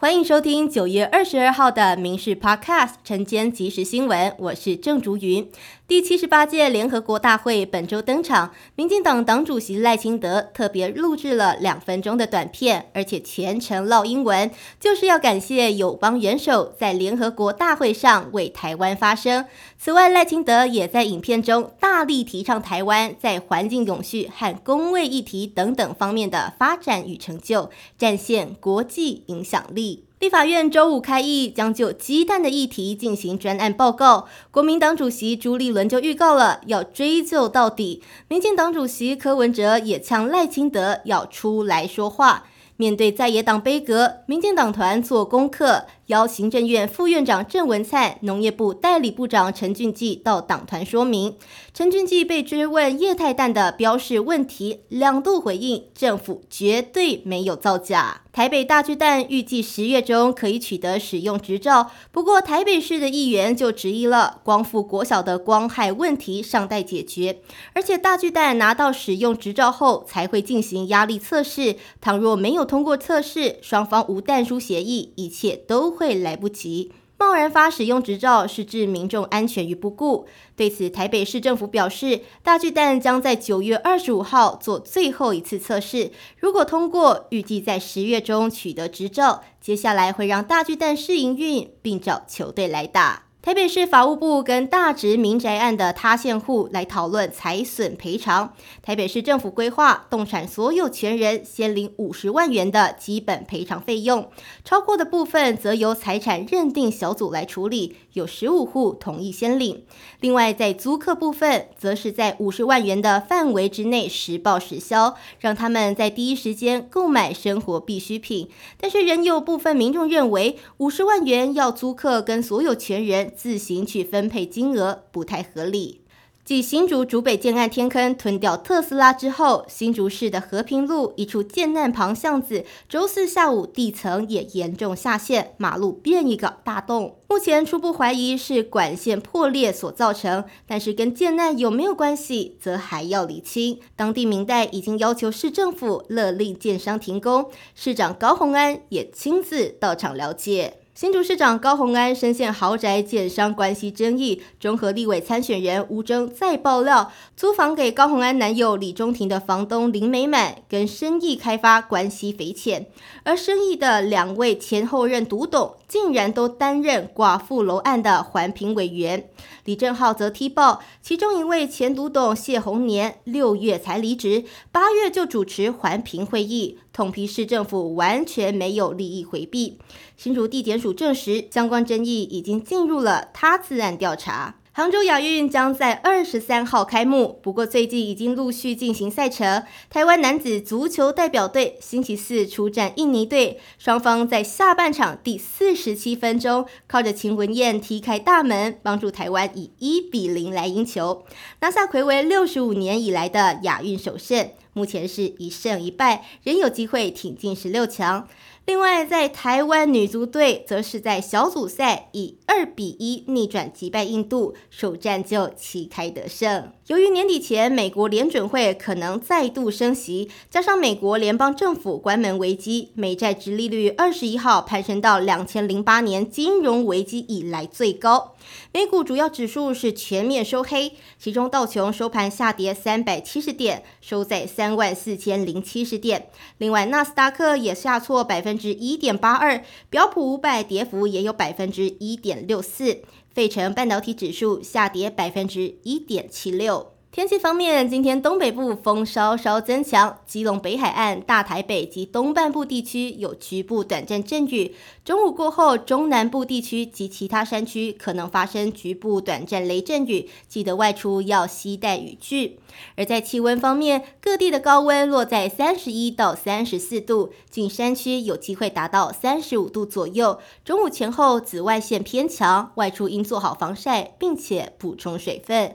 欢迎收听九月二十二号的《民事 Podcast》晨间即时新闻，我是郑竹云。第七十八届联合国大会本周登场，民进党党主席赖清德特别录制了两分钟的短片，而且全程唠英文，就是要感谢友邦元首在联合国大会上为台湾发声。此外，赖清德也在影片中大力提倡台湾在环境永续和公卫议题等等方面的发展与成就，展现国际影响力。立法院周五开议，将就鸡蛋的议题进行专案报告。国民党主席朱立伦就预告了要追究到底。民进党主席柯文哲也呛赖清德要出来说话。面对在野党悲歌，民进党团做功课。邀行政院副院长郑文灿、农业部代理部长陈俊记到党团说明。陈俊记被追问液态氮的标示问题，两度回应政府绝对没有造假。台北大巨蛋预计十月中可以取得使用执照，不过台北市的议员就质疑了，光复国小的光害问题尚待解决，而且大巨蛋拿到使用执照后才会进行压力测试，倘若没有通过测试，双方无弹书协议，一切都。会来不及，贸然发使用执照是置民众安全于不顾。对此，台北市政府表示，大巨蛋将在九月二十五号做最后一次测试，如果通过，预计在十月中取得执照，接下来会让大巨蛋试营运，并找球队来打。台北市法务部跟大直民宅案的塌陷户来讨论财损赔偿。台北市政府规划，动产所有权人先领五十万元的基本赔偿费用，超过的部分则由财产认定小组来处理。有十五户同意先领。另外，在租客部分，则是在五十万元的范围之内实报实销，让他们在第一时间购买生活必需品。但是，仍有部分民众认为，五十万元要租客跟所有权人。自行去分配金额不太合理。继新竹竹北建案天坑吞掉特斯拉之后，新竹市的和平路一处建难旁巷子，周四下午地层也严重下陷，马路变一个大洞。目前初步怀疑是管线破裂所造成，但是跟建难有没有关系，则还要厘清。当地民代已经要求市政府勒令建商停工，市长高鸿安也亲自到场了解。新竹市长高鸿安深陷豪宅建商关系争议，中和立委参选人吴征再爆料，租房给高鸿安男友李中庭的房东林美满跟生意开发关系匪浅，而生意的两位前后任独董竟然都担任寡妇楼案的环评委员。李正浩则踢爆，其中一位前独董谢宏年六月才离职，八月就主持环评会议。统批市政府完全没有利益回避，新竹地检署证实相关争议已经进入了他自案调查。杭州亚运将在二十三号开幕，不过最近已经陆续进行赛程。台湾男子足球代表队星期四出战印尼队，双方在下半场第四十七分钟靠着秦文燕踢开大门，帮助台湾以一比零来赢球，拿下魁违六十五年以来的亚运首胜。目前是一胜一败，仍有机会挺进十六强。另外，在台湾女足队则是在小组赛以二比一逆转击败印度，首战就旗开得胜。由于年底前美国联准会可能再度升息，加上美国联邦政府关门危机，美债直利率二十一号攀升到两千零八年金融危机以来最高。美股主要指数是全面收黑，其中道琼收盘下跌三百七十点，收在三万四千零七十点。另外，纳斯达克也下挫百分至一点八二，标普五百跌幅也有百分之一点六四，费城半导体指数下跌百分之一点七六。天气方面，今天东北部风稍稍增强，基隆北海岸、大台北及东半部地区有局部短暂阵雨。中午过后，中南部地区及其他山区可能发生局部短暂雷阵雨，记得外出要携带雨具。而在气温方面，各地的高温落在三十一到三十四度，近山区有机会达到三十五度左右。中午前后紫外线偏强，外出应做好防晒，并且补充水分。